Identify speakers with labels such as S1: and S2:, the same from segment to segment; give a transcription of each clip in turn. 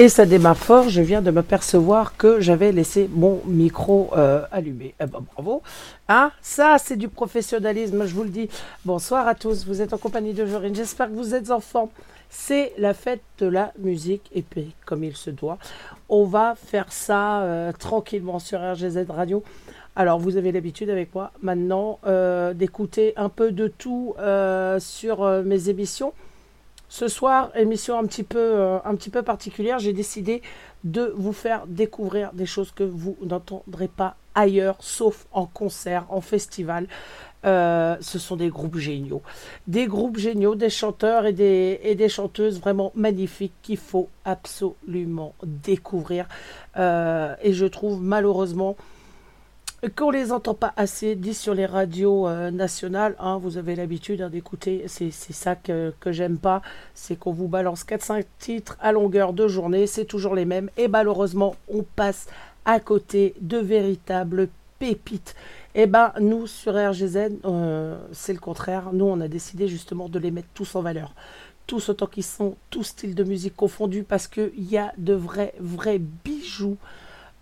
S1: Et ça démarre fort, je viens de m'apercevoir que j'avais laissé mon micro euh, allumé. Eh ben, bravo. Hein ça, c'est du professionnalisme, je vous le dis. Bonsoir à tous, vous êtes en compagnie de Jorine, j'espère que vous êtes enfants. C'est la fête de la musique, et puis comme il se doit, on va faire ça euh, tranquillement sur RGZ Radio. Alors, vous avez l'habitude avec moi maintenant euh, d'écouter un peu de tout sur mes émissions. Ce soir, émission un petit peu, euh, un petit peu particulière, j'ai décidé de vous faire découvrir des choses que vous n'entendrez pas ailleurs, sauf en concert, en festival. Euh, ce sont des groupes géniaux. Des groupes géniaux, des chanteurs et des, et des chanteuses vraiment magnifiques qu'il faut absolument découvrir. Euh, et je trouve malheureusement qu'on les entend pas assez dit sur les radios euh, nationales. Hein, vous avez l'habitude hein, d'écouter, c'est ça que, que j'aime pas, c'est qu'on vous balance 4-5 titres à longueur de journée, c'est toujours les mêmes, et malheureusement on passe à côté de véritables pépites. Eh ben nous sur RGZ, euh, c'est le contraire, nous on a décidé justement de les mettre tous en valeur. Tous autant qu'ils sont, tous styles de musique confondus, parce qu'il y a de vrais, vrais bijoux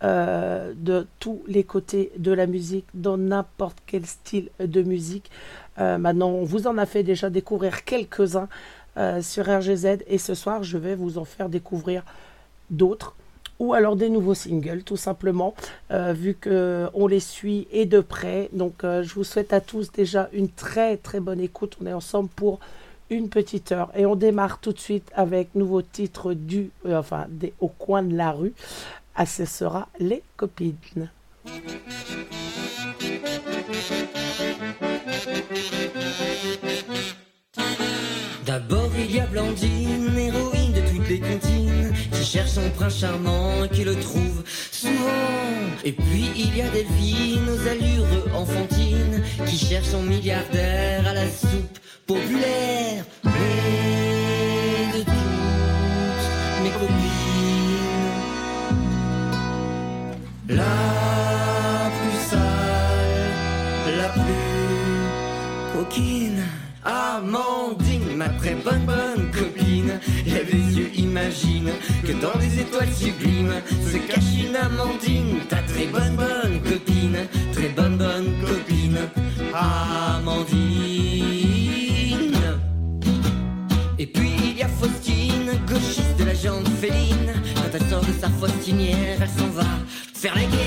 S1: euh, de tous les côtés de la musique, dans n'importe quel style de musique. Euh, maintenant, on vous en a fait déjà découvrir quelques-uns euh, sur RGZ et ce soir, je vais vous en faire découvrir d'autres ou alors des nouveaux singles tout simplement vu que on les suit et de près. Donc je vous souhaite à tous déjà une très très bonne écoute. On est ensemble pour une petite heure. Et on démarre tout de suite avec nouveau titre du enfin des au coin de la rue ah, ce sera les copines.
S2: D'abord il y a Blandine, héroïne de toutes les comptines, qui cherche son prince charmant qui le trouve souvent. Et puis il y a Delphine aux allures enfantines, qui cherche son milliardaire à la soupe populaire. Que dans les étoiles sublimes se cache une Amandine, ta très bonne bonne copine, très bonne bonne copine. Amandine. Et puis il y a Faustine, gauchiste de la jante féline. Quand elle sort de sa faustinière, elle s'en va faire la guerre.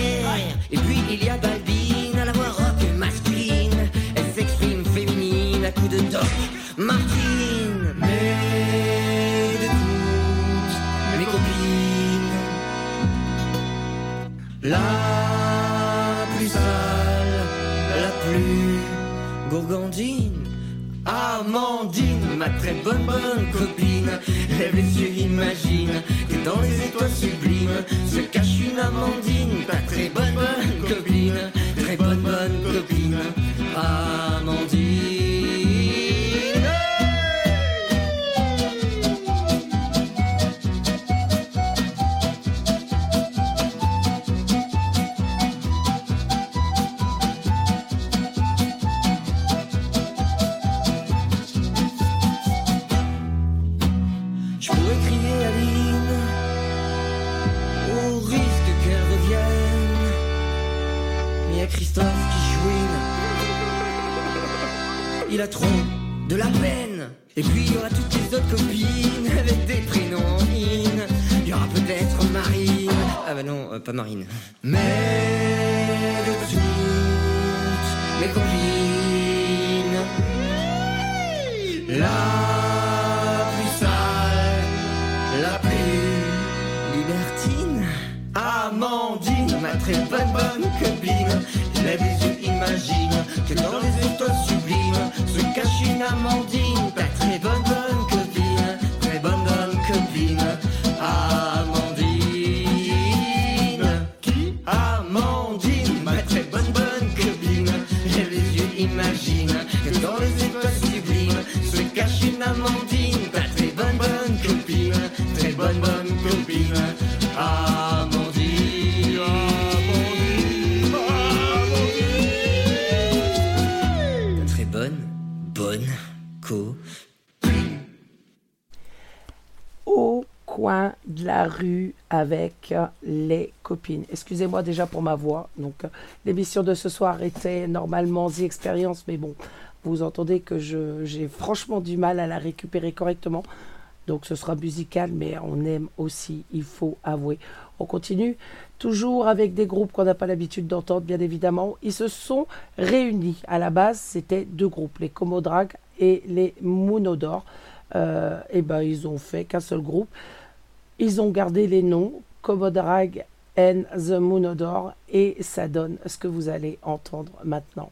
S2: De la rue avec les copines. Excusez-moi déjà pour ma voix. Donc, l'émission de ce soir était normalement The Experience, mais bon, vous entendez que j'ai franchement du mal à la récupérer correctement. Donc, ce sera musical, mais on aime aussi, il faut avouer. On continue toujours avec des groupes qu'on n'a pas l'habitude d'entendre, bien évidemment. Ils se sont réunis. À la base, c'était deux groupes, les Comodrag et les Moonodor. Euh, et ben, ils ont fait qu'un seul groupe. Ils ont gardé les noms Comodrag and the Moonodor et ça donne ce que vous allez entendre maintenant.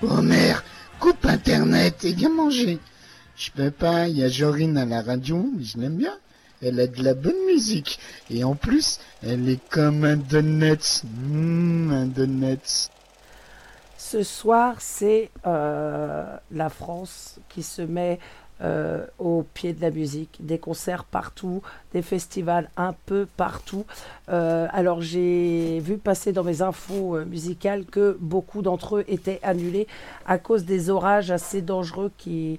S3: Oh mère, coupe Internet et viens manger. Je peux pas, il y a Jorine à la radio, mais je l'aime bien. Elle a de la bonne musique. Et en plus, elle est comme un donut. Mmh, un donut.
S1: Ce soir, c'est euh, la France qui se met euh, au pied de la musique, des concerts partout, des festivals un peu partout. Euh, alors j'ai vu passer dans mes infos musicales que beaucoup d'entre eux étaient annulés à cause des orages assez dangereux qui,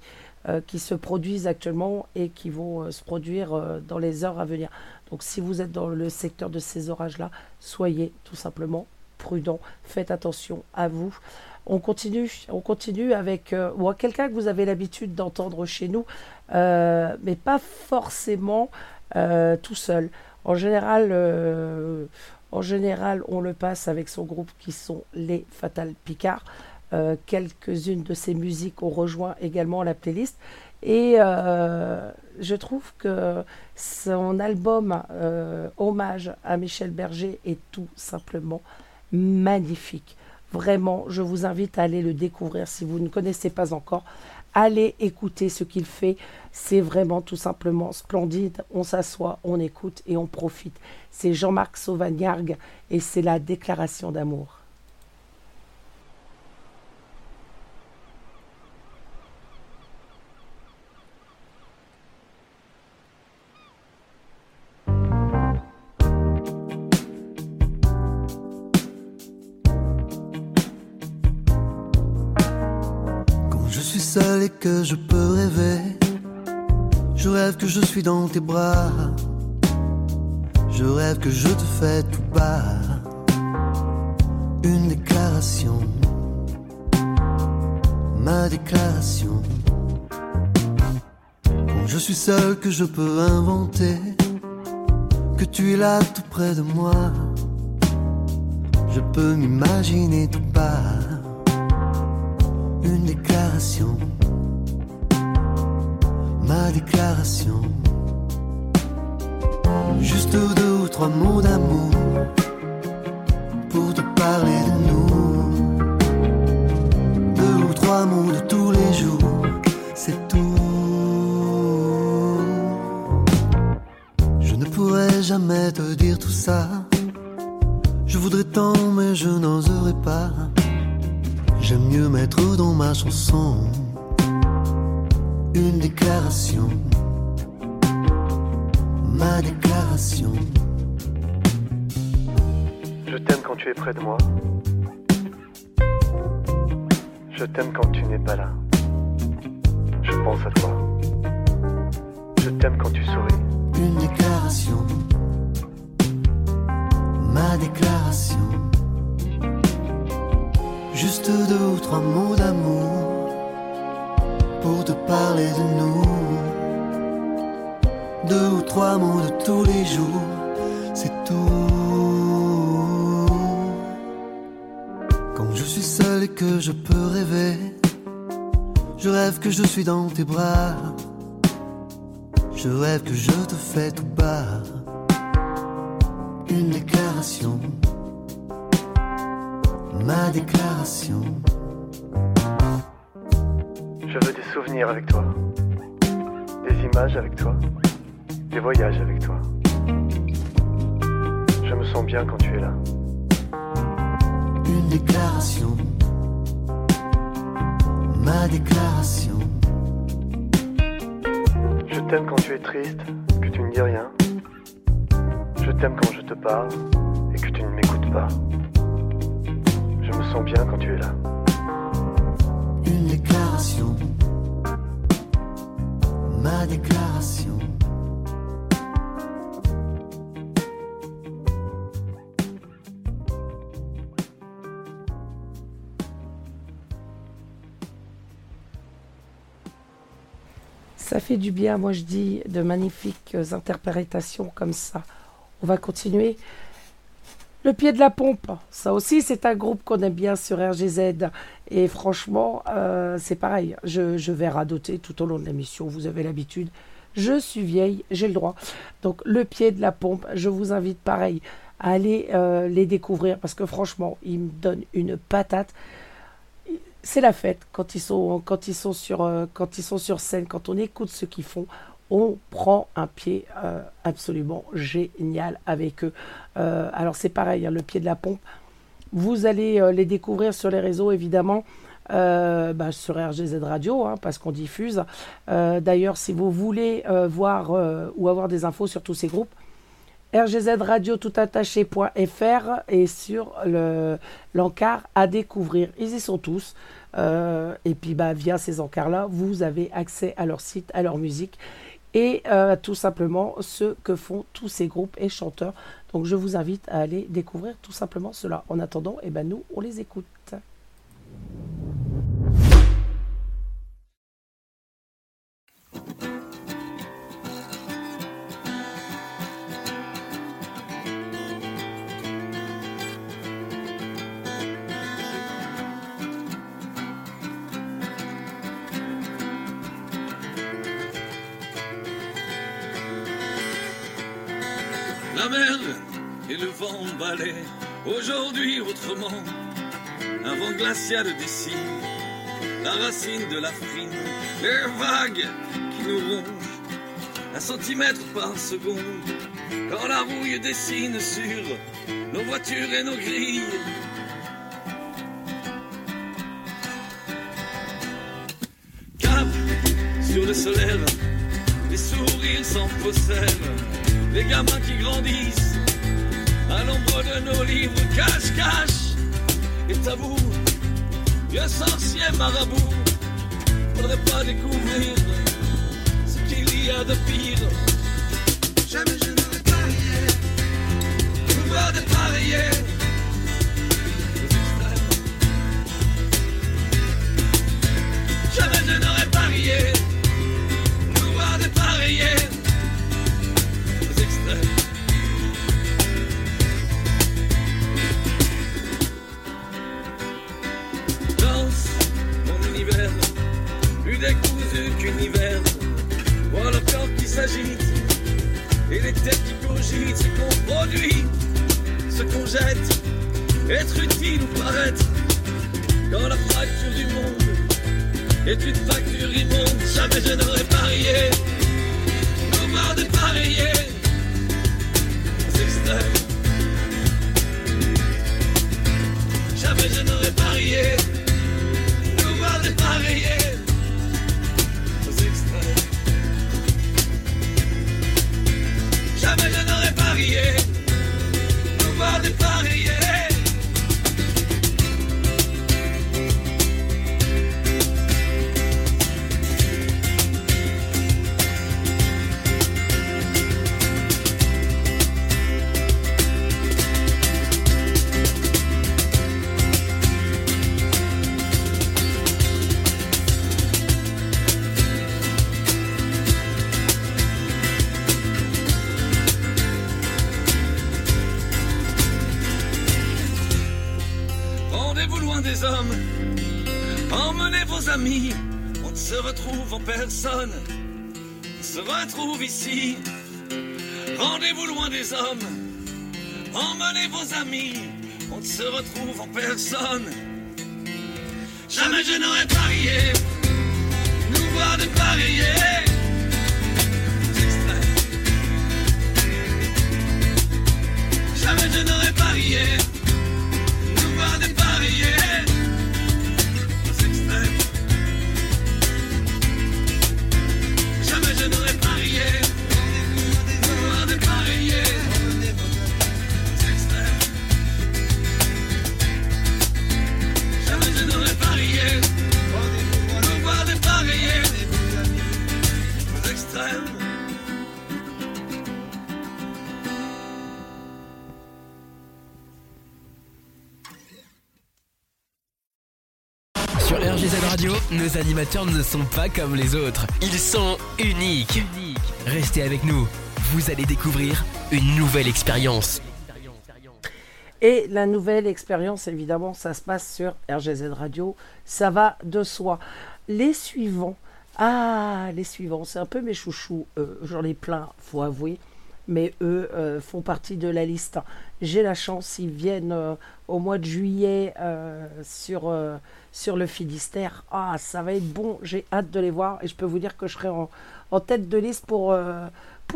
S1: qui se produisent actuellement et qui vont se produire dans les heures à venir. Donc si vous êtes dans le secteur de ces orages-là, soyez tout simplement prudent, faites attention à vous. On continue, on continue avec euh, quelqu'un que vous avez l'habitude d'entendre chez nous, euh, mais pas forcément euh, tout seul. En général, en général, on le passe avec son groupe qui sont les Fatal Picard. Quelques-unes de ses musiques ont rejoint également la playlist. Et je trouve que son album Hommage à Michel Berger est tout simplement magnifique. Vraiment, je vous invite à aller le découvrir si vous ne connaissez pas encore. Allez écouter ce qu'il fait. C'est vraiment tout simplement splendide. On s'assoit, on écoute et on profite. C'est Jean-Marc Sauvagnargues et c'est la déclaration d'amour.
S4: Que je peux rêver. Je rêve que je suis dans tes bras. Je rêve que je te fais tout bas. Une déclaration. Ma déclaration. Quand je suis seul que je peux inventer. Que tu es là tout près de moi. Je peux m'imaginer tout bas une déclaration, ma déclaration. Juste deux ou trois mots d'amour dans tes bras. Je rêve que je
S5: bien,
S1: moi je dis, de magnifiques interprétations comme ça. On va continuer. Le pied de la pompe, ça aussi c'est un groupe qu'on aime bien sur RGZ. Et franchement, euh, c'est pareil, je, vais radoter tout au long de l'émission, vous avez l'habitude. Je suis vieille, j'ai le droit. Donc le pied de la pompe, je vous invite pareil à aller euh, les découvrir parce que franchement, ils me donnent une patate. C'est la fête quand ils sont quand ils sont sur euh, quand ils sont sur scène, quand on écoute ce qu'ils font, on prend un pied euh, absolument génial avec eux. Euh, alors c'est pareil, hein, le pied de la pompe. Vous allez les découvrir sur les réseaux évidemment. Bah, sur RGZ Radio, hein, parce qu'on diffuse. D'ailleurs, si vous voulez voir ou avoir des infos sur tous ces groupes, rgzradio toutattaché.fr et sur l'encart à découvrir. Ils y sont tous. Euh, et puis bah, via ces encarts-là, vous avez accès à leur site, à leur musique et euh, tout simplement ce que font tous ces groupes et chanteurs. Donc je vous invite à aller découvrir tout simplement cela. En attendant, eh ben, nous, on les écoute.
S6: Et le vent balaient aujourd'hui autrement. Un vent glacial dessine la racine de la frine, les vagues qui nous rongent un centimètre par seconde. Quand la rouille dessine sur nos voitures et nos grilles. Cap sur le solaire, les sourires sans faussaires les gamins qui grandissent à l'ombre de nos livres, cache, cache et tabou, vieux sorcier marabout, faudrait pas découvrir ce qu'il y a de pire. Jamais je n'aurais parié, pouvoir dépareiller. Jamais je n'aurais parié, pouvoir dépareiller. Décousu qu'univers. Voir le corps qui s'agite et les têtes qui cogitent ce qu'on produit, ce qu'on jette, être utile ou paraître dans la fracture du monde est une fracture immonde. Jamais je n'aurais parié, voir dépareiller aux extrêmes. Jamais je n'aurais parié, nous voir dépareiller. Jamais nous retrouve en personne, on se retrouve ici. Rendez-vous loin des hommes, emmenez vos amis, on ne se retrouve en personne. Jamais je n'aurais parié, nous voir dépareiller. Jamais je n'aurais parié,
S7: ne sont pas comme les autres. Ils sont uniques. Restez avec nous. Vous allez découvrir une nouvelle expérience.
S1: Et la nouvelle expérience, évidemment, ça se passe sur RGZ Radio. Ça va de soi. Les suivants. Ah, les suivants, c'est un peu mes chouchous. Euh, J'en ai plein, faut avouer. Mais eux euh, font partie de la liste. J'ai la chance, ils viennent euh, au mois de juillet euh, sur, le Finistère. Ah, ça va être bon, j'ai hâte de les voir et je peux vous dire que je serai en, tête de liste pour,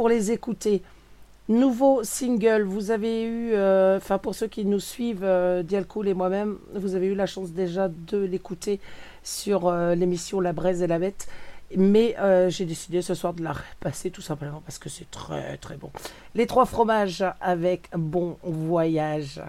S1: les écouter. Nouveau single, vous avez eu, enfin pour ceux qui nous suivent, Dialcool et moi-même, vous avez eu la chance déjà de l'écouter sur l'émission La Braise et la Bête. Mais euh, j'ai décidé ce soir de la repasser tout simplement parce que c'est très très bon. Les trois fromages avec
S8: bon voyage.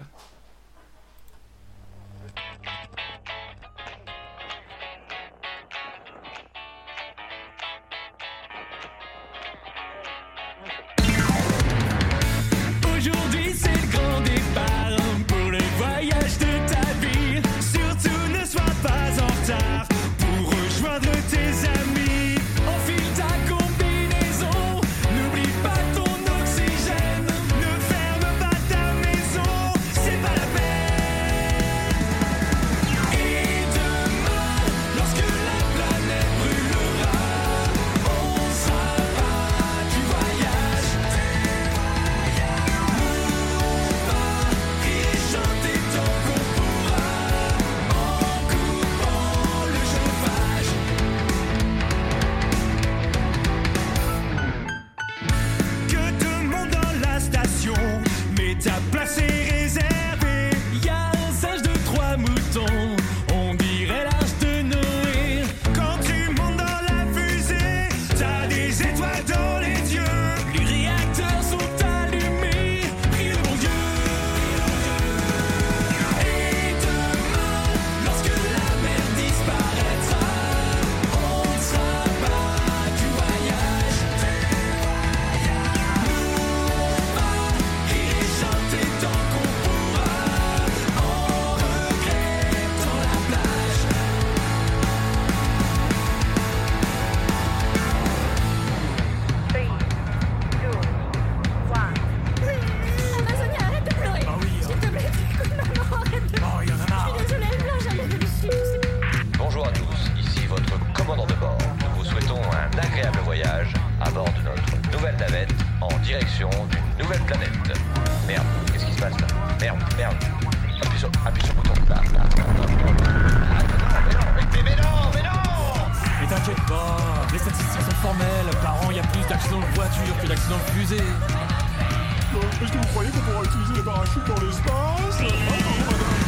S8: D'accidents de fusée.
S9: Est-ce que vous croyez qu'on pourra utiliser les parachutes dans l'espace?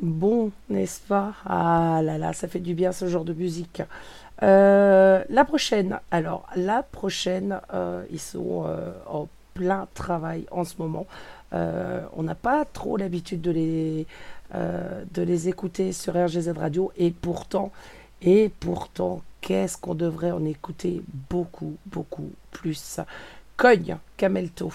S1: Bon, n'est-ce pas? Ah là là, ça fait du bien ce genre de musique. Euh, la prochaine, alors la prochaine, euh, ils sont euh, en plein travail en ce moment. On n'a pas trop l'habitude de les, de les écouter sur RGZ Radio et pourtant, et pourtant, qu'est-ce qu'on devrait en écouter beaucoup, beaucoup plus? Cogne, Camelto.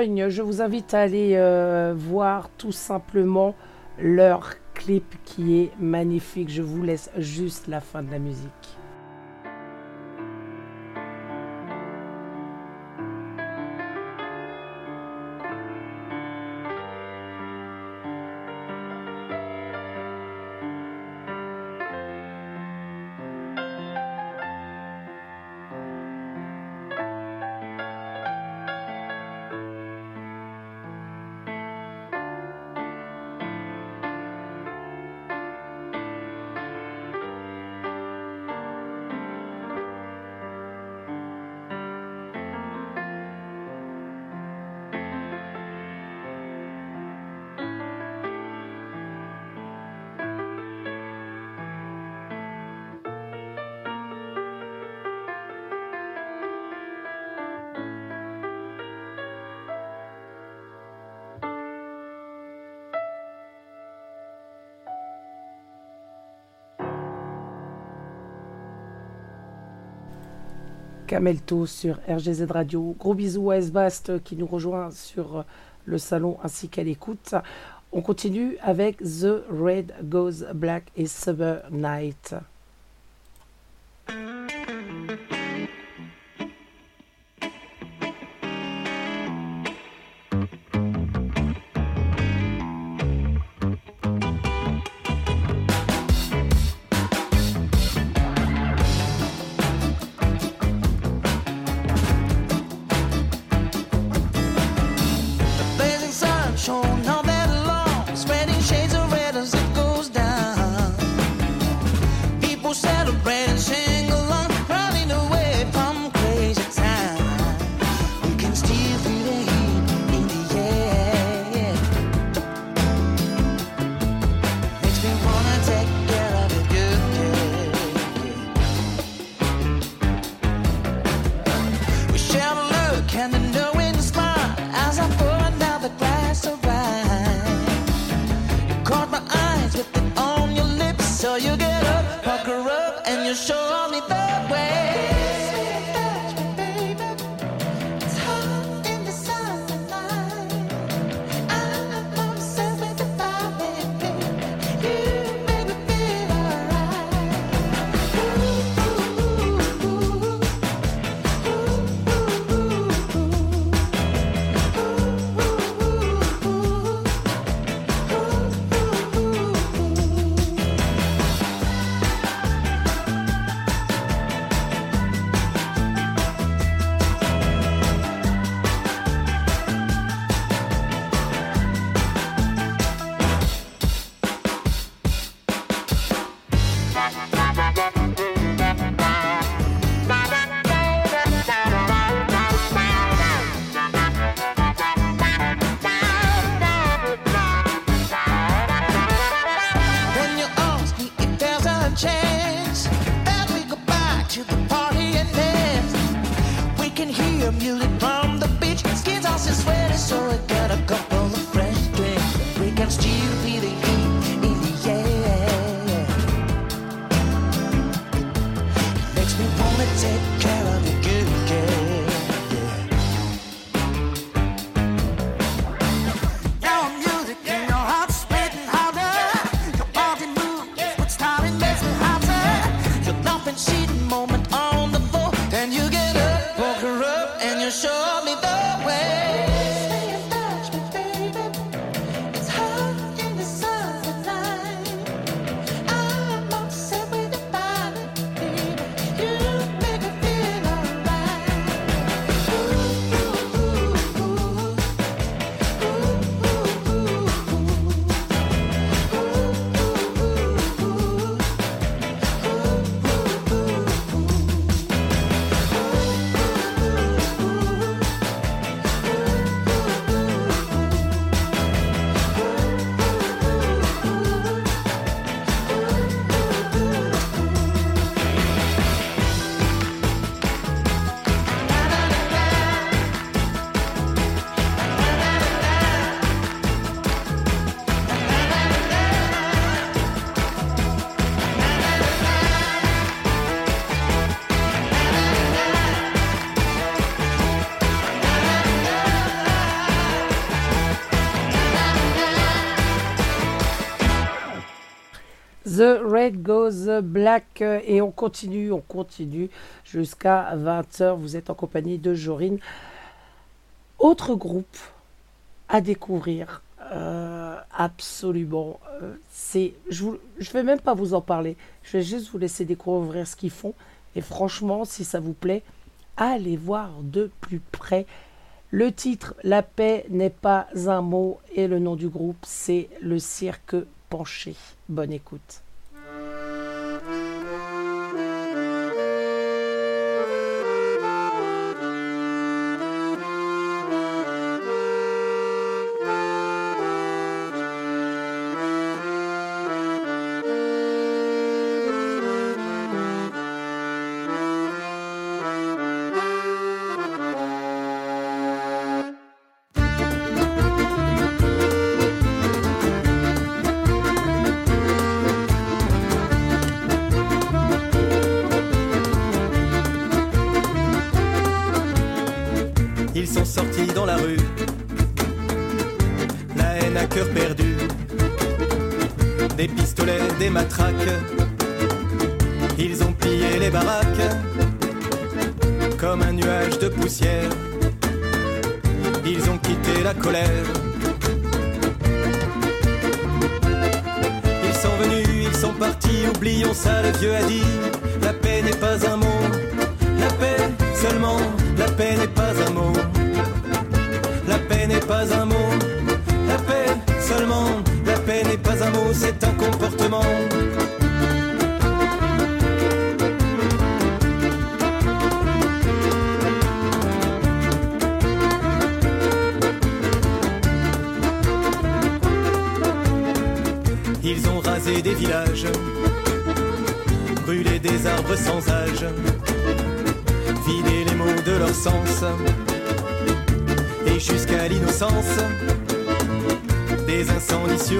S10: Je vous invite à aller euh, voir tout simplement leur clip qui est magnifique. Je vous laisse juste la fin de la musique. Camelto sur RGZ Radio. Gros bisous à Esbast euh, qui nous rejoint sur euh, le salon ainsi qu'à l'écoute. On continue avec The Red Goes Black et Summer Night.
S11: Red Goes
S1: Black euh, et on continue, on continue jusqu'à 20h. Vous êtes en compagnie de Jorine. Autre groupe à découvrir, euh, absolument. euh, c'est, je ne vais même pas vous en parler. Je vais juste vous laisser découvrir ce qu'ils font. Et franchement, si ça vous plaît, allez voir de plus près. Le titre La paix n'est pas un mot et le nom du groupe c'est le cirque penché. Bonne écoute.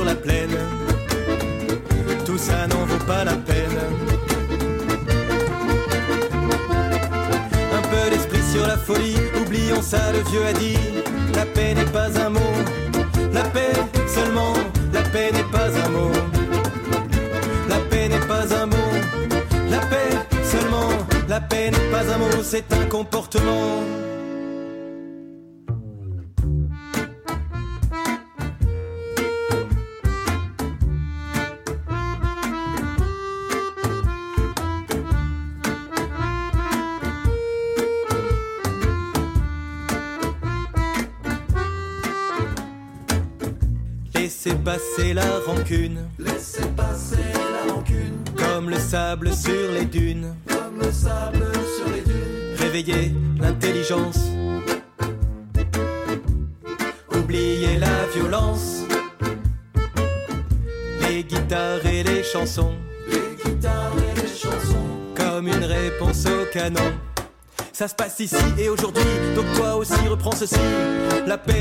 S12: La plaine, tout ça n'en vaut pas la peine. Un peu d'esprit sur la folie, oublions ça, le vieux a dit. La paix n'est pas un mot, la paix seulement, la paix n'est pas un mot. La paix n'est pas un mot, la paix seulement, la paix n'est pas un mot, c'est un comportement. Rancune. Laissez passer la rancune. Comme le sable sur les dunes. Comme le sable sur les dunes. Réveillez l'intelligence. Oubliez la violence. Les guitares et les chansons. Les guitares et les chansons. Comme une réponse au canon. Ça se passe ici et aujourd'hui, donc toi aussi reprends ceci. La paix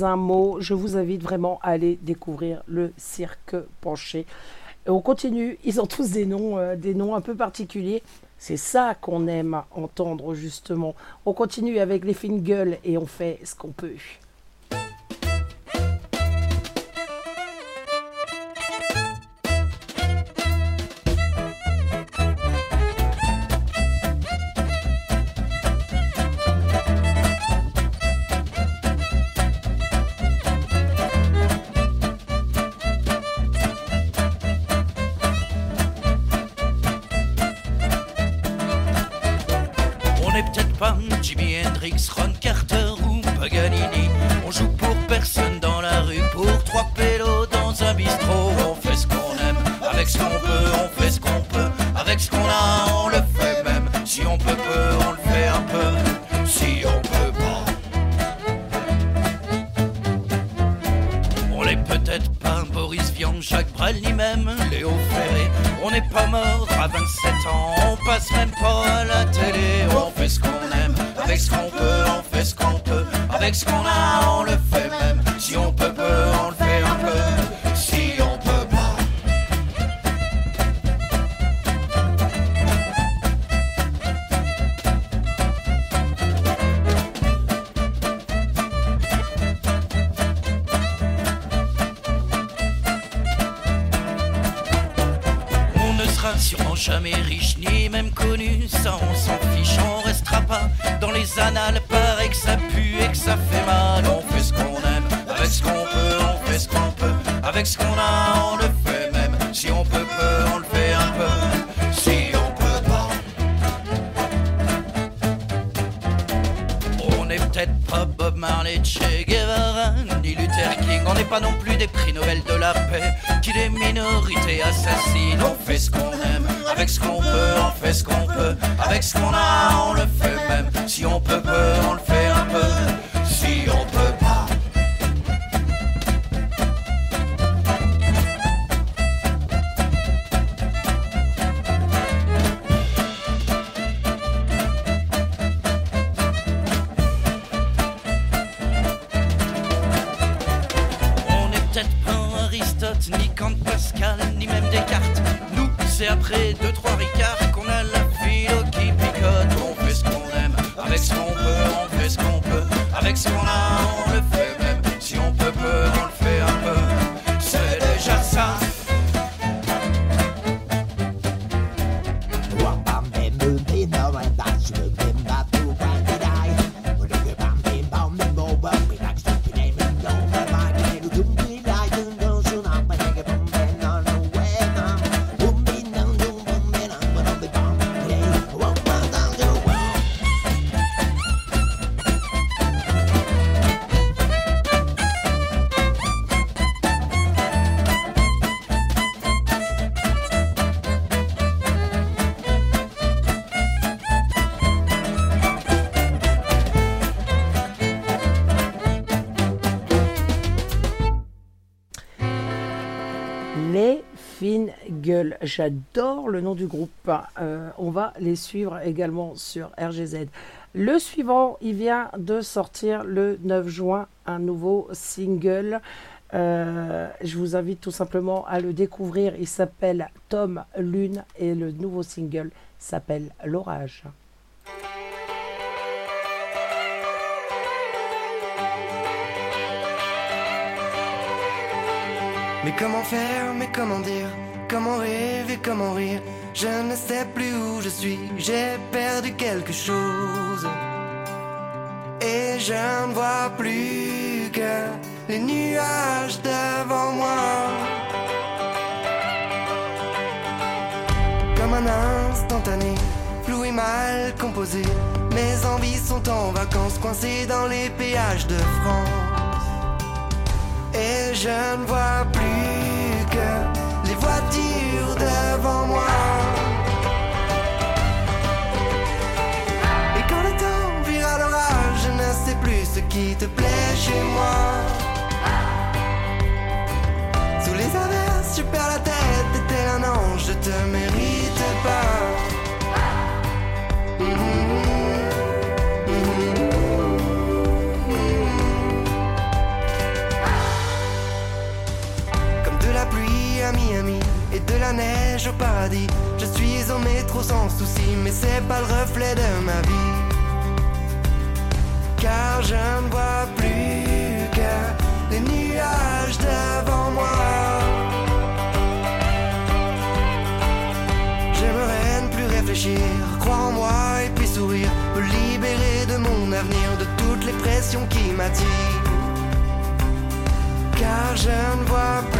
S12: un mot.
S1: Je vous invite vraiment à aller découvrir le cirque penché. On continue. Ils ont tous des noms, euh, des noms un peu particuliers. C'est ça qu'on aime entendre justement. On continue avec les fines gueules et on fait ce qu'on peut. J'adore le nom du groupe. Euh, on va les suivre également sur RGZ. Le suivant, il vient de sortir le 9 juin un nouveau single. Euh, je vous invite tout simplement à le découvrir. Il s'appelle Tom Lune et le nouveau single s'appelle L'orage.
S13: Mais comment faire, mais comment dire? Comment rêver, comment rire. Je ne sais plus où je suis J'ai perdu quelque chose. Et je ne vois plus que les nuages devant moi. Comme un instantané, flou et mal composé. Mes envies sont en vacances coincées dans les péages de France. Et je ne vois plus que voitures devant moi. Et quand le temps vire à l'orage, je ne sais plus ce qui te plaît chez moi. Sous les averses, je perds la tête, t'es un ange, je te mérite pas. De la neige au paradis. Je suis au métro sans souci, mais c'est pas le reflet de ma vie. Car je ne vois plus que les nuages devant moi. J'aimerais ne plus réfléchir, croire en moi et puis sourire. Me libérer de mon avenir, de toutes les pressions qui m'attirent car je ne vois plus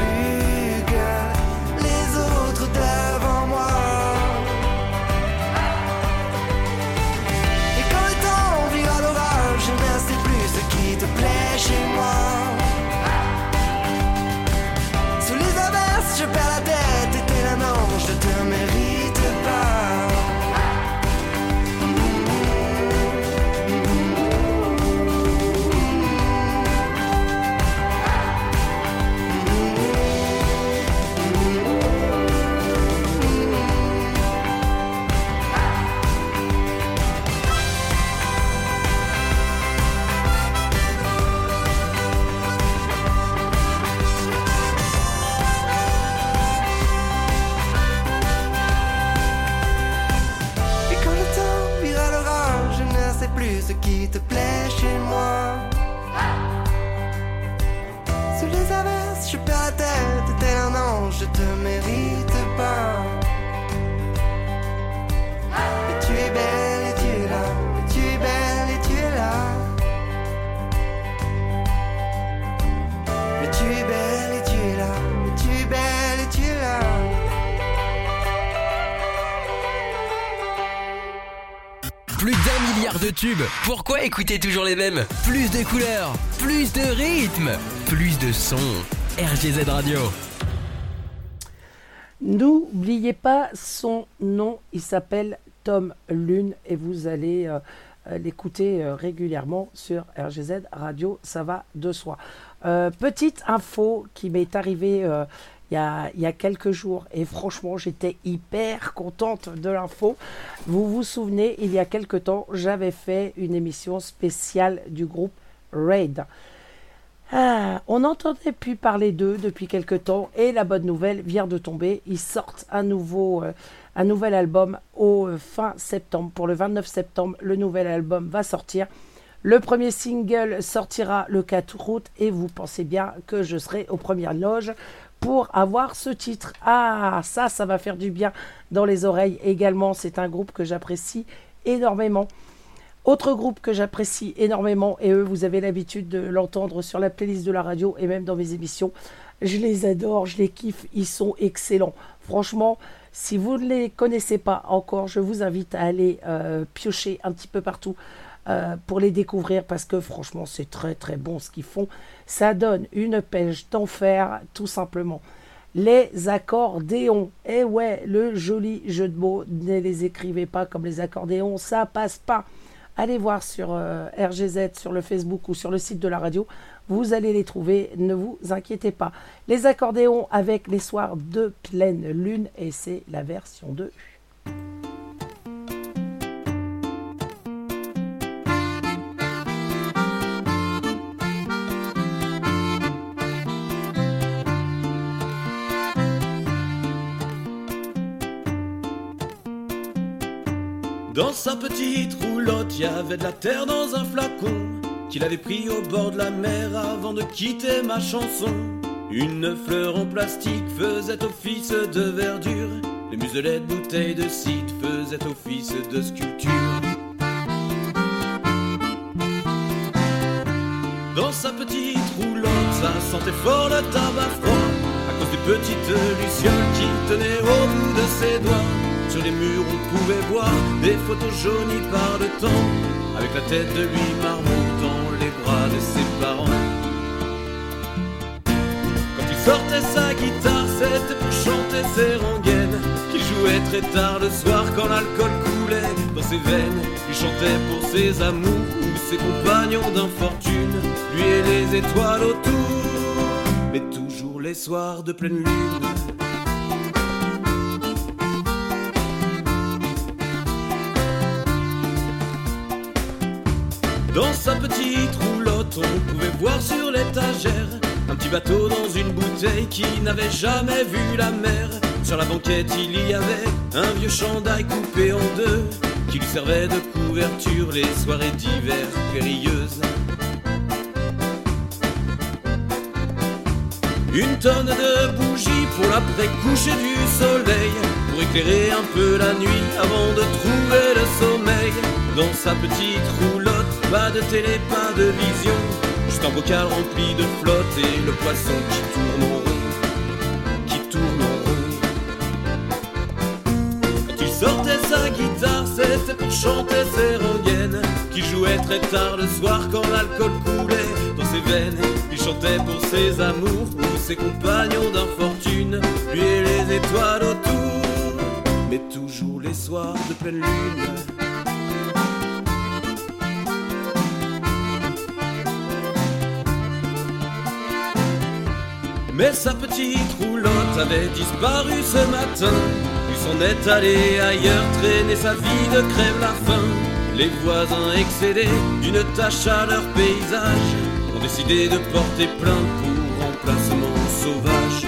S7: de tubes. Pourquoi écouter toujours les mêmes? Plus de couleurs, plus de rythme, plus de sons. RGZ Radio.
S1: N'oubliez pas son nom, il s'appelle Tom Lune et vous allez euh, euh, l'écouter euh, régulièrement sur RGZ Radio, ça va de soi. Petite info qui m'est arrivée il y, a, quelques jours et franchement j'étais hyper contente de l'info. Vous vous souvenez, il y a quelques temps, j'avais fait une émission spéciale du groupe Raid. Ah, on n'entendait plus parler d'eux depuis quelque temps et la bonne nouvelle vient de tomber. Ils sortent un nouveau, euh, un nouvel album au euh, fin septembre. Pour le 29 septembre, le nouvel album va sortir. Le premier single sortira le 4 août et vous pensez bien que je serai aux premières loges pour avoir ce titre. Ah, ça, ça va faire du bien dans les oreilles également. C'est un groupe que j'apprécie énormément. Autre groupe que j'apprécie énormément, et eux, vous avez l'habitude de l'entendre sur la playlist de la radio et même dans mes émissions. Je les adore, je les kiffe, ils sont excellents. Franchement, si vous ne les connaissez pas encore, je vous invite à aller euh, piocher un petit peu partout euh, pour les découvrir parce que franchement, c'est très très bon ce qu'ils font. Ça donne une pêche d'enfer, tout simplement. Les accordéons. Eh ouais, le joli jeu de mots. Ne les écrivez pas comme les accordéons, ça passe pas. Allez voir sur euh, RGZ, sur le Facebook ou sur le site de la radio. Vous allez les trouver, ne vous inquiétez pas. Les accordéons avec les soirs de pleine lune et c'est la version 2.
S6: Dans sa petite roulotte, y avait de la terre dans un flacon qu'il avait pris au bord de la mer avant de quitter ma chanson. Une fleur en plastique faisait office de verdure, les muselets de bouteilles de cidre faisaient office de sculpture. Dans sa petite roulotte, ça sentait fort le tabac froid à cause des petites lucioles qui tenaient au bout de ses doigts. Sur les murs, on pouvait voir des photos jaunies par le temps, avec la tête de lui marmot dans les bras de ses parents. Quand il sortait sa guitare, c'était pour chanter ses rengaines, qu'il jouait très tard le soir quand l'alcool coulait dans ses veines. Il chantait pour ses amours ou ses compagnons d'infortune, lui et les étoiles autour, mais toujours les soirs de pleine lune. Dans sa petite roulotte, on pouvait voir sur l'étagère un petit bateau dans une bouteille qui n'avait jamais vu la mer. Sur la banquette, il y avait un vieux chandail coupé en deux qui lui servait de couverture les soirées d'hiver périlleuses. Une tonne de bougies pour l'après-coucher du soleil, pour éclairer un peu la nuit avant de trouver le sommeil. Dans sa petite roulotte, pas de télé, pas de vision, juste un bocal rempli de flotte et le poisson qui tourne en rond, qui tourne en rond. Quand il sortait sa guitare, c'était pour chanter ses rengaines, qu'il jouait très tard le soir quand l'alcool coulait dans ses veines. Il chantait pour ses amours ou ses compagnons d'infortune, lui et les étoiles autour, mais toujours les soirs de pleine lune. Mais sa petite roulotte avait disparu ce matin. Lui s'en est allé ailleurs, traîner sa vie de crève la faim. Les voisins excédés d'une tâche à leur paysage ont décidé de porter plainte pour remplacement sauvage.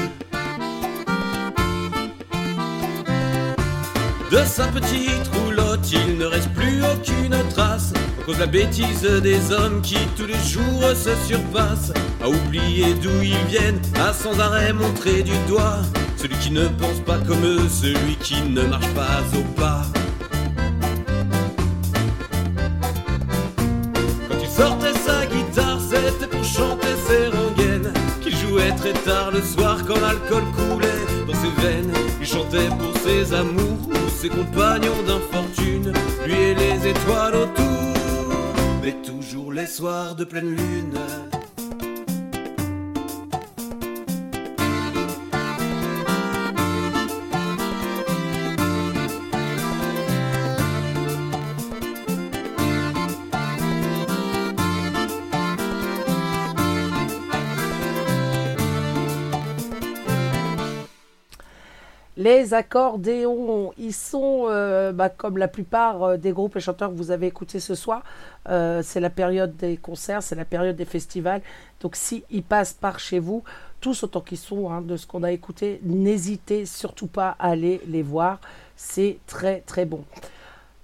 S6: De sa petite roulotte, il ne reste plus cause la bêtise des hommes qui tous les jours se surpassent, à oublier d'où ils viennent, à sans arrêt montrer du doigt celui qui ne pense pas comme eux, celui qui ne marche pas au pas. Quand il sortait sa guitare, c'était pour chanter ses rengaines. Qu'il jouait très tard le soir quand l'alcool coulait dans ses veines. Il chantait pour ses amours ou ses compagnons d'infortune. Lui et les étoiles autour, mais toujours les soirs de pleine lune.
S14: Les accordéons, ils sont, euh, bah, comme la plupart euh, des groupes et chanteurs que vous avez écoutés ce soir, euh, c'est la période des concerts, c'est la période des festivals. Donc s'ils passent par chez vous, tous autant qu'ils sont, hein, de ce qu'on a écouté, n'hésitez surtout pas à aller les voir. C'est très très bon.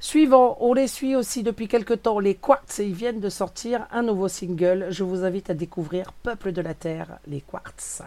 S14: Suivant, on les suit aussi depuis quelques temps, les Quartz, ils viennent de sortir un nouveau single. Je vous invite à découvrir Peuple de la Terre, les Quartz.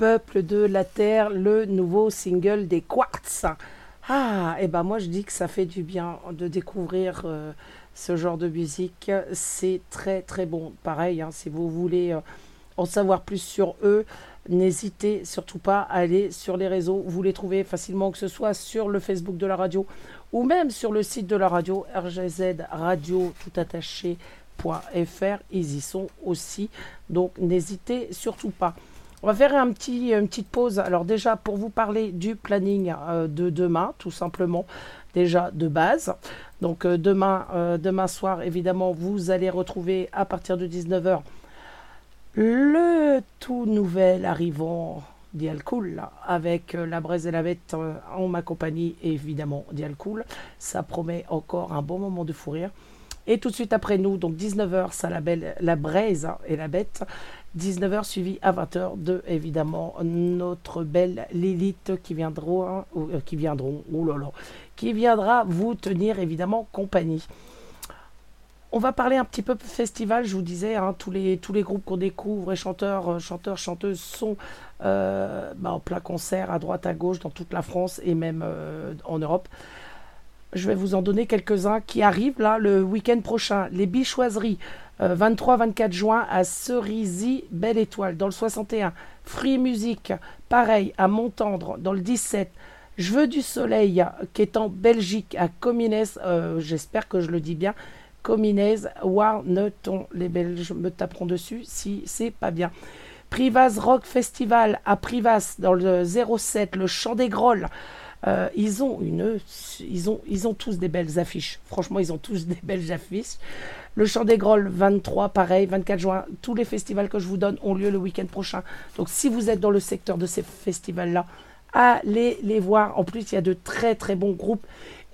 S15: Peuple de la Terre,
S1: le nouveau single des Quartz. Ah, et ben moi je dis que ça fait du bien de découvrir euh, ce genre de musique. C'est très très bon. Pareil, hein, si vous voulez euh, en savoir plus sur eux, n'hésitez surtout pas à aller sur les réseaux. Vous les trouvez facilement, que ce soit sur le Facebook de la radio ou même sur le site de la radio, RGZ Radio tout attaché.fr. Ils y sont aussi. Donc n'hésitez surtout pas. On va faire une petite pause. Alors déjà, pour vous parler du planning euh, de demain, tout simplement, déjà de base. Donc euh, demain, euh, demain soir, évidemment, vous allez retrouver à partir de 19h le tout nouvel arrivant d'Ialcool avec la braise et la bête en ma compagnie et évidemment d'Ialcool. Ça promet encore un bon moment de fou rire. Et tout de suite après nous, donc 19h, ça la, belle, la braise et la bête. 19h suivi à 20h de évidemment notre belle Lilith qui viendront, hein, euh, qui viendront, oh qui viendra vous tenir évidemment compagnie. On va parler un petit peu festival, je vous disais, hein, tous, les, groupes qu'on découvre, et chanteurs, euh, chanteurs, chanteuses sont euh, bah, en plein concert à droite, à gauche, dans toute la France et même en Europe. Je vais vous en donner quelques-uns qui arrivent là le week-end prochain. Les Bichoiseries, 23-24 juin à Cerisy, Belle Étoile, dans le 61. Free Music, pareil, à Montendre, dans le 17. Je veux du soleil, qui est en Belgique, à Comines, j'espère que je le dis bien. Comines, Warneton, les Belges me taperont dessus si c'est pas bien. Privas Rock Festival à Privas dans le 07, le Chant des Grolles. Euh, ils ont une, ils ont, ils ont tous des belles affiches. Franchement, ils ont tous des belles affiches. Le Chant des Grolles, 23, pareil, 24 juin. Tous les festivals que je vous donne ont lieu le week-end prochain. Donc, si vous êtes dans le secteur de ces festivals-là, allez les voir. En plus, il y a de très très bons groupes.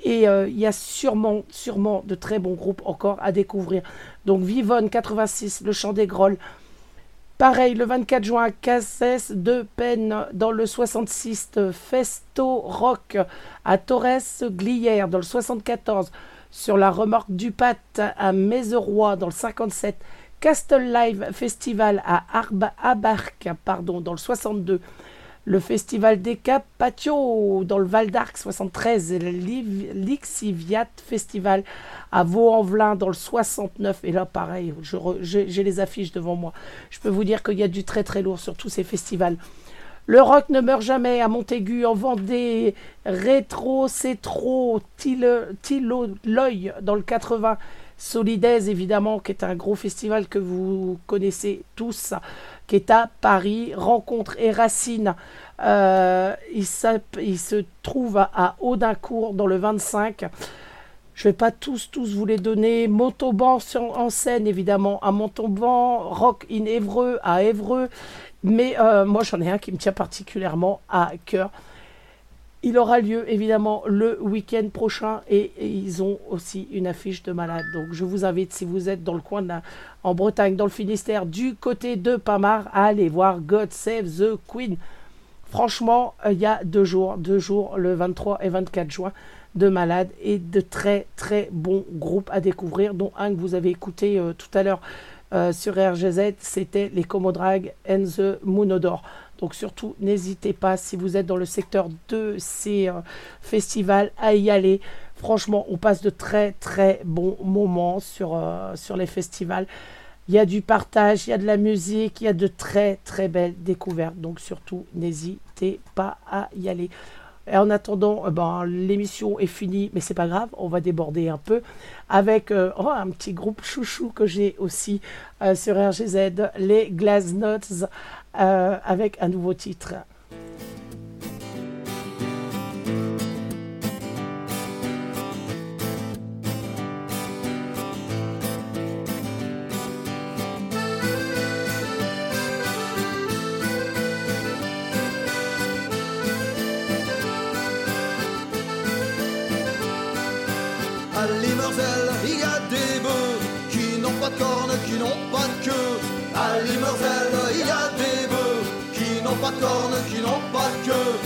S1: Et euh, il y a sûrement, sûrement de très bons groupes encore à découvrir. Donc Vivonne 86, Le Chant des Grolles. Pareil, le 24 juin à Casses de Peine dans le 66, Festo Rock à Torres Glières dans le 74, sur la remorque du Pat à Mézeroy dans le 57, Castle Live Festival à Arba, Abarque pardon, dans le 62, le festival des Capatio dans le Val d'Arc 73, et le Liv- l'Ixiviat Festival à Vaux-en-Velin dans le 69. Et là, pareil, j'ai les affiches devant moi. Je peux vous dire qu'il y a du très très lourd sur tous ces festivals. Le rock ne meurt jamais à Montaigu, en Vendée, Rétro, c'est trop, Tilloy dans le 80, Solidaise évidemment, qui est un gros festival que vous connaissez tous, qui est à Paris, Rencontre et Racine. Euh, il, se trouve à, Audincourt dans le 25. Je vais pas tous, tous vous les donner. Montauban sur- en scène, évidemment, à Montauban. Rock in Évreux, à Évreux. Mais euh, moi, j'en ai un qui me tient particulièrement à cœur. Il aura lieu, évidemment, le week-end prochain. Et, ils ont aussi une affiche de malade. Donc, je vous invite, si vous êtes dans le coin en Bretagne, dans le Finistère, du côté de Pamar, à aller voir God Save the Queen. Franchement, euh, il y a deux jours, deux jours, le 23 et 24 juin, de malades et de très très bons groupes à découvrir, dont un que vous avez écouté euh, tout à l'heure euh, sur RGZ, c'était les Comodrag and the Moonodor. Donc surtout, n'hésitez pas, si vous êtes dans le secteur de ces euh, festivals, à y aller. Franchement, on passe de très très bons moments sur, euh, sur les festivals. Il y a du partage, il y a de la musique, il y a de très très belles découvertes. Donc surtout, n'hésitez pas à y aller. Et en attendant, euh, ben, l'émission est finie, mais c'est pas grave, on va déborder un peu avec oh, un petit groupe chouchou que j'ai aussi sur RGZ, les Glass Notes, euh, avec un nouveau titre.
S16: Cornes, qui n'ont pas de queue.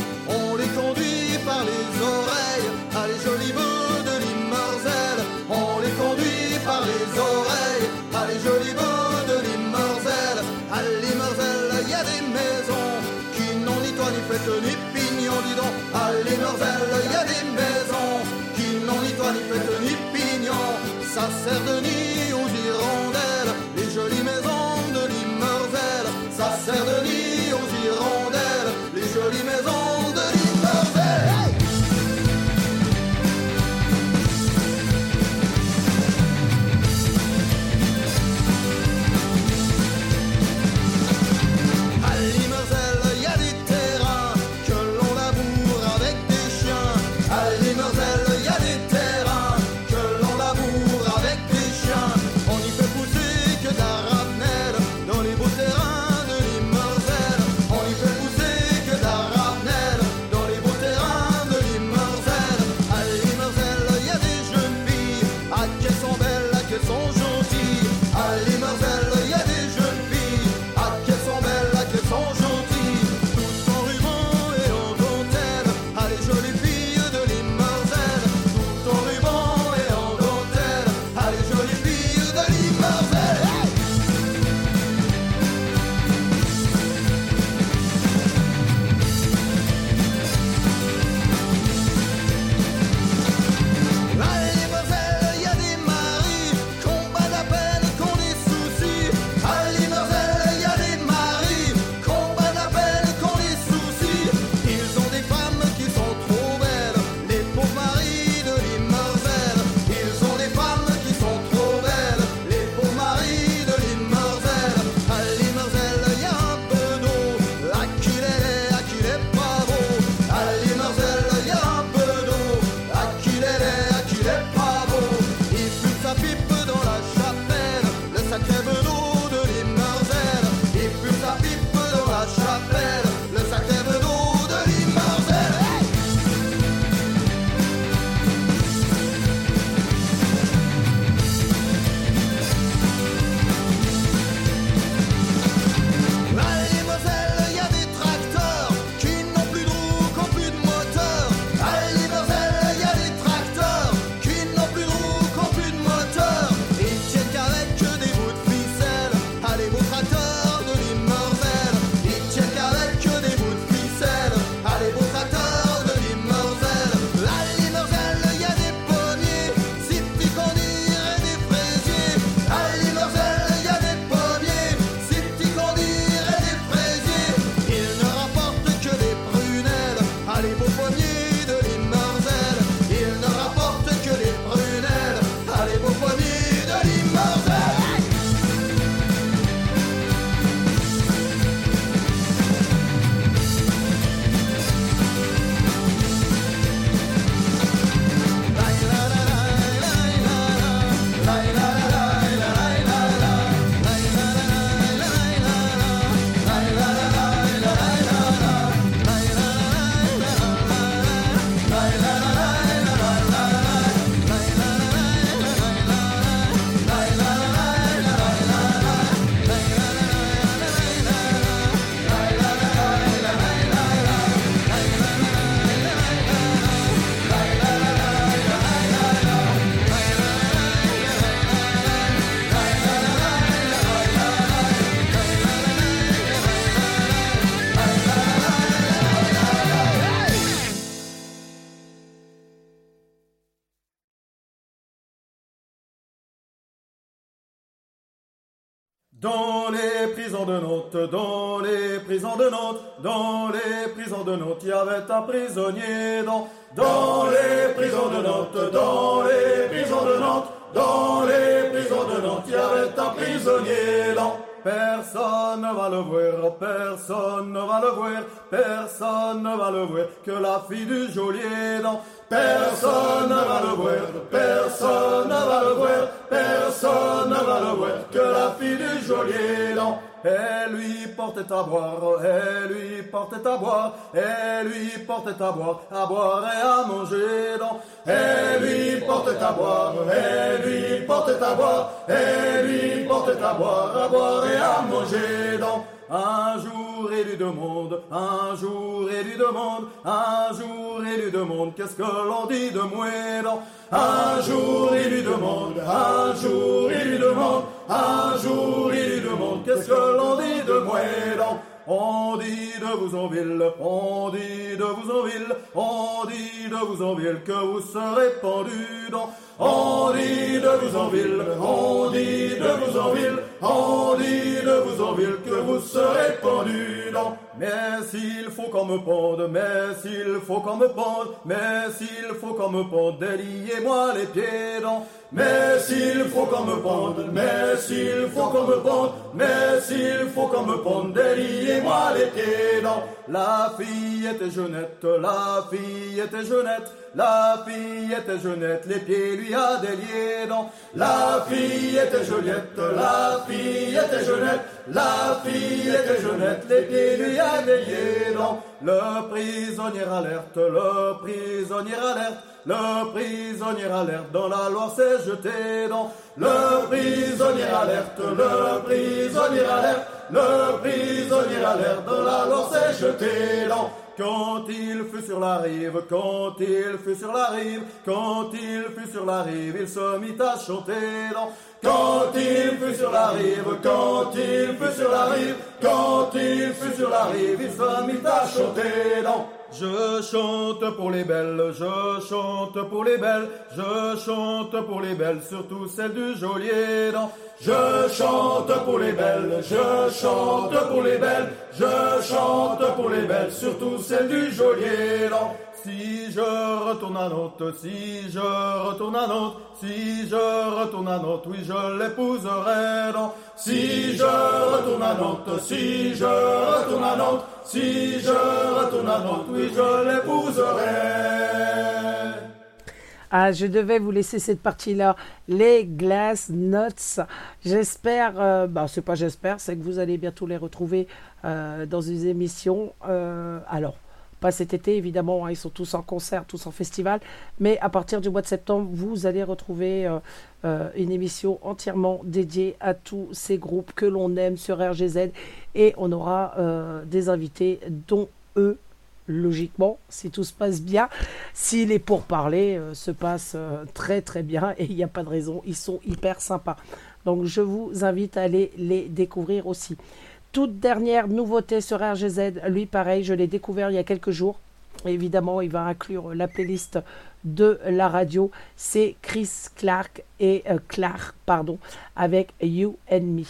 S16: Dans les
S17: prisons de Nantes, dans les prisons de Nantes, dans les prisons de Nantes, y avait un prisonnier dans. Dans les prisons de Nantes, dans les prisons de Nantes, dans les prisons de Nantes, il y avait un prisonnier dans personne ne va le voir, personne ne va le voir, personne ne va le voir, que la fille du geôlier dans Personne ne va le voir, personne ne va le voir, personne ne va le voir, que la fille du geôlier dans elle lui portait à boire, elle lui portait à boire, elle lui portait à boire, à boire et à manger dans. Elle lui portait à boire, elle lui portait à boire, elle lui portait à boire, à boire et à manger dans un jour élu de monde, un jour élu de monde, un jour élu de monde, qu'est-ce que l'on dit de Mouédan Un jour élu de monde, un jour élu de monde, un jour élu de monde, qu'est-ce que l'on dit de Mouédan on dit de vous en ville, on dit de vous en ville, on dit de vous en ville que vous serez pendu dans. On dit de vous en ville, on dit de vous en ville, on dit de vous en ville que vous serez pendu dans. Mais s'il faut qu'on me pende, mais s'il faut qu'on me pende, mais s'il faut qu'on me pende, déliez-moi les pieds dans. Mais s'il faut qu'on me pende, mais s'il faut qu'on me pende, mais s'il faut qu'on me pende, déliez-moi les pieds dans. La fille était jeunette, la fille était jeunette, la fille était jeunette, les pieds lui a déliés dans. La fille était Joliette, la fille était jeunette, la fille était jeunette, les pieds lui a déliés dans. Le prisonnier alerte, le prisonnier alerte, le prisonnier alerte, dans la Loire s'est jeté dans. Le prisonnier alerte, le prisonnier alerte, le prisonnier alerte, dans la Loire s'est jeté dans. Quand il fut sur la rive, quand il fut sur la rive, quand il fut sur la rive, il se mit à chanter dans. Quand il fut sur la rive, quand il fut sur la rive, quand il fut sur la rive, il se mit à chanter dans. Je chante pour les belles, je chante pour les belles, je chante pour les belles, surtout celles du geôlier dans. Je chante pour les belles, je chante pour les belles, je chante pour les belles, surtout celles du geôlier dans. Si je retourne à Nantes, si je retourne à Nantes, si je retourne à Nantes, oui je l'épouserai. Si je retourne à Nantes, si je retourne à Nantes, si je retourne à Nantes, oui je l'épouserai.
S1: Ah, je devais vous laisser cette partie-là, les Glass Nuts. J'espère, euh, bah, c'est pas j'espère, c'est que vous allez bientôt les retrouver euh, dans une émission. Euh, alors, pas cet été évidemment, hein, ils sont tous en concert, tous en festival, mais à partir du mois de septembre, vous allez retrouver euh, euh, une émission entièrement dédiée à tous ces groupes que l'on aime sur RGZ et on aura euh, des invités dont eux logiquement, si tout se passe bien, si les pourparlers euh, se passent euh, très très bien, et il n'y a pas de raison, ils sont hyper sympas. Donc je vous invite à aller les découvrir aussi. Toute dernière nouveauté sur RGZ, lui pareil, je l'ai découvert il y a quelques jours. Évidemment, il va inclure la playlist de la radio. C'est Chris Clark et euh, Clark, pardon, avec You and Me.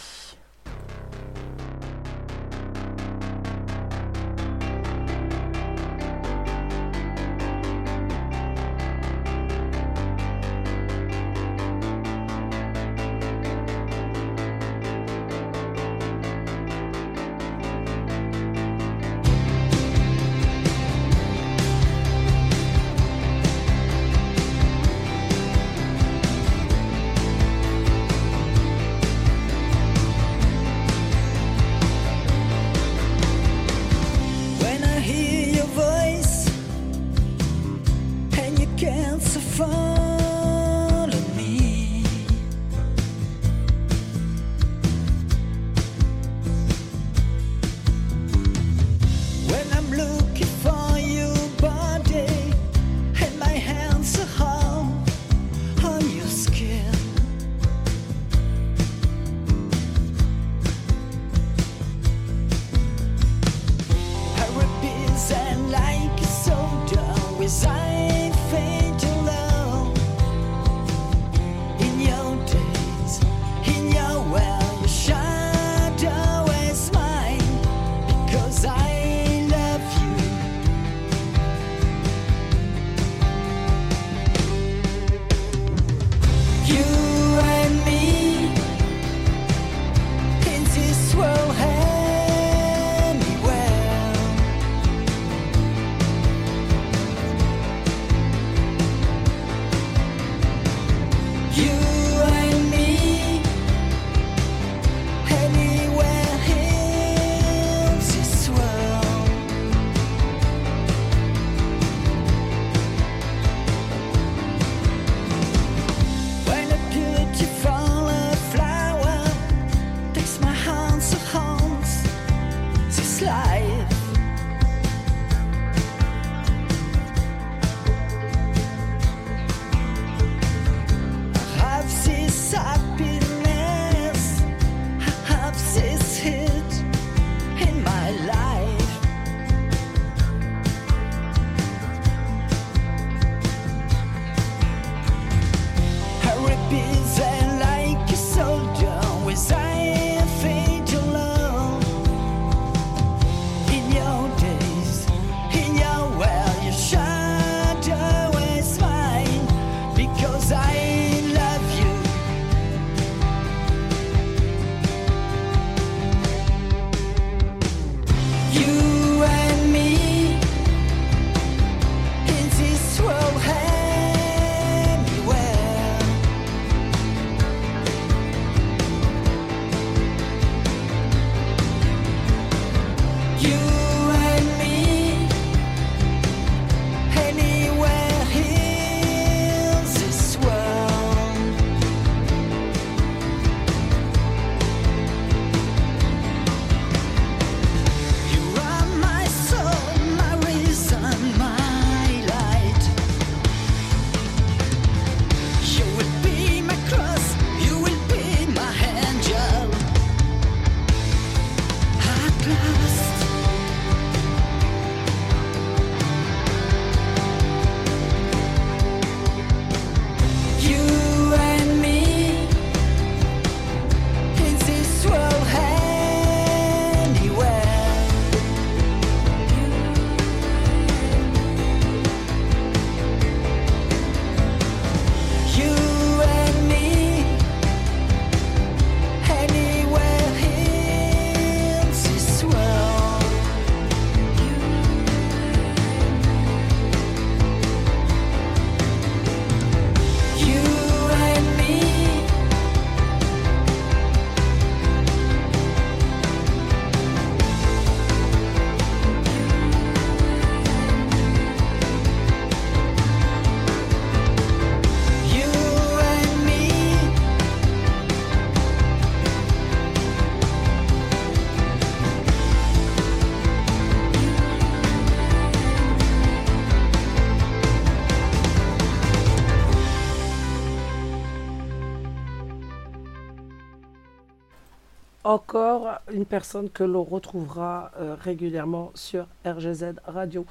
S1: Une personne que l'on retrouvera euh, régulièrement sur RGZ Radio.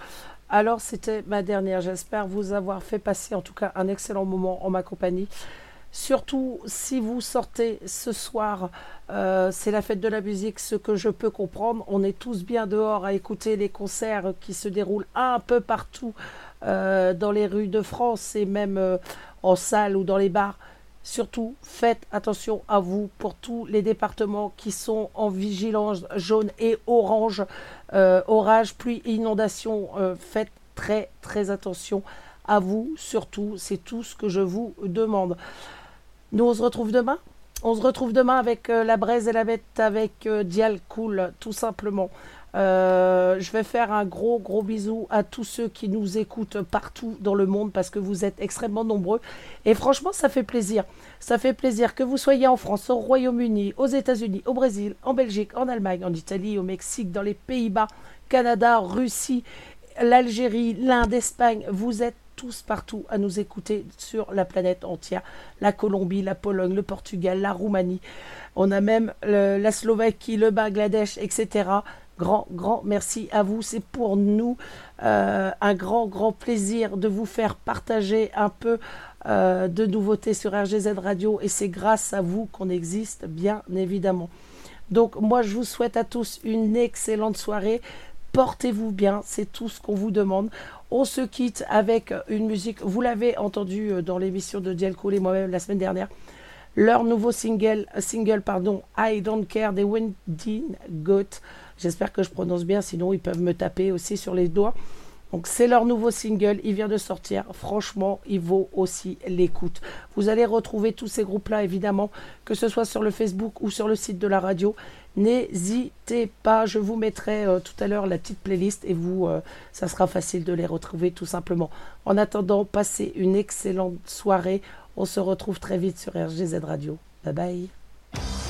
S1: Alors, c'était ma dernière. J'espère vous avoir fait passer en tout cas un excellent moment en ma compagnie. Surtout si vous sortez ce soir, euh, c'est la fête de la musique, ce que je peux comprendre. On est tous bien dehors à écouter les concerts qui se déroulent un peu partout euh, dans les rues de France et même en salle ou dans les bars. Surtout, faites attention à vous pour tous les départements qui sont en vigilance jaune et orange, euh, orage, pluie, inondation. Euh, faites très très attention à vous, surtout, c'est tout ce que je vous demande. Nous, on se retrouve demain. On se retrouve demain avec euh, la braise et la bête, avec Dial Cool, tout simplement. Euh, je vais faire un gros gros bisou à tous ceux qui nous écoutent partout dans le monde parce que vous êtes extrêmement nombreux et franchement ça fait plaisir. Ça fait plaisir que vous soyez en France, au Royaume-Uni, aux États-Unis, au Brésil, en Belgique, en Allemagne, en Italie, au Mexique, dans les Pays-Bas, Canada, Russie, l'Algérie, l'Inde, Espagne. Vous êtes tous partout à nous écouter sur la planète entière. La Colombie, la Pologne, le Portugal, la Roumanie. On a même la Slovaquie, le Bangladesh, etc. Grand, grand merci à vous. C'est pour nous euh, un grand, grand plaisir de vous faire partager un peu euh, de nouveautés sur RGZ Radio et c'est grâce à vous qu'on existe, bien évidemment. Donc moi, je vous souhaite à tous une excellente soirée. Portez-vous bien, c'est tout ce qu'on vous demande. On se quitte avec une musique, vous l'avez entendu euh, dans l'émission de Diel Cole et moi-même la semaine dernière. Leur nouveau single, single pardon, I Don't Care des Wendy Goat. J'espère que je prononce bien, sinon ils peuvent me taper aussi sur les doigts. Donc c'est leur nouveau single, il vient de sortir. Franchement, il vaut aussi l'écoute. Vous allez retrouver tous ces groupes-là, évidemment, que ce soit sur le Facebook ou sur le site de la radio. N'hésitez pas, je vous mettrai euh, tout à l'heure la petite playlist et vous, euh, ça sera facile de les retrouver tout simplement. En attendant, passez une excellente soirée. On se retrouve très vite sur RGZ Radio. Bye bye.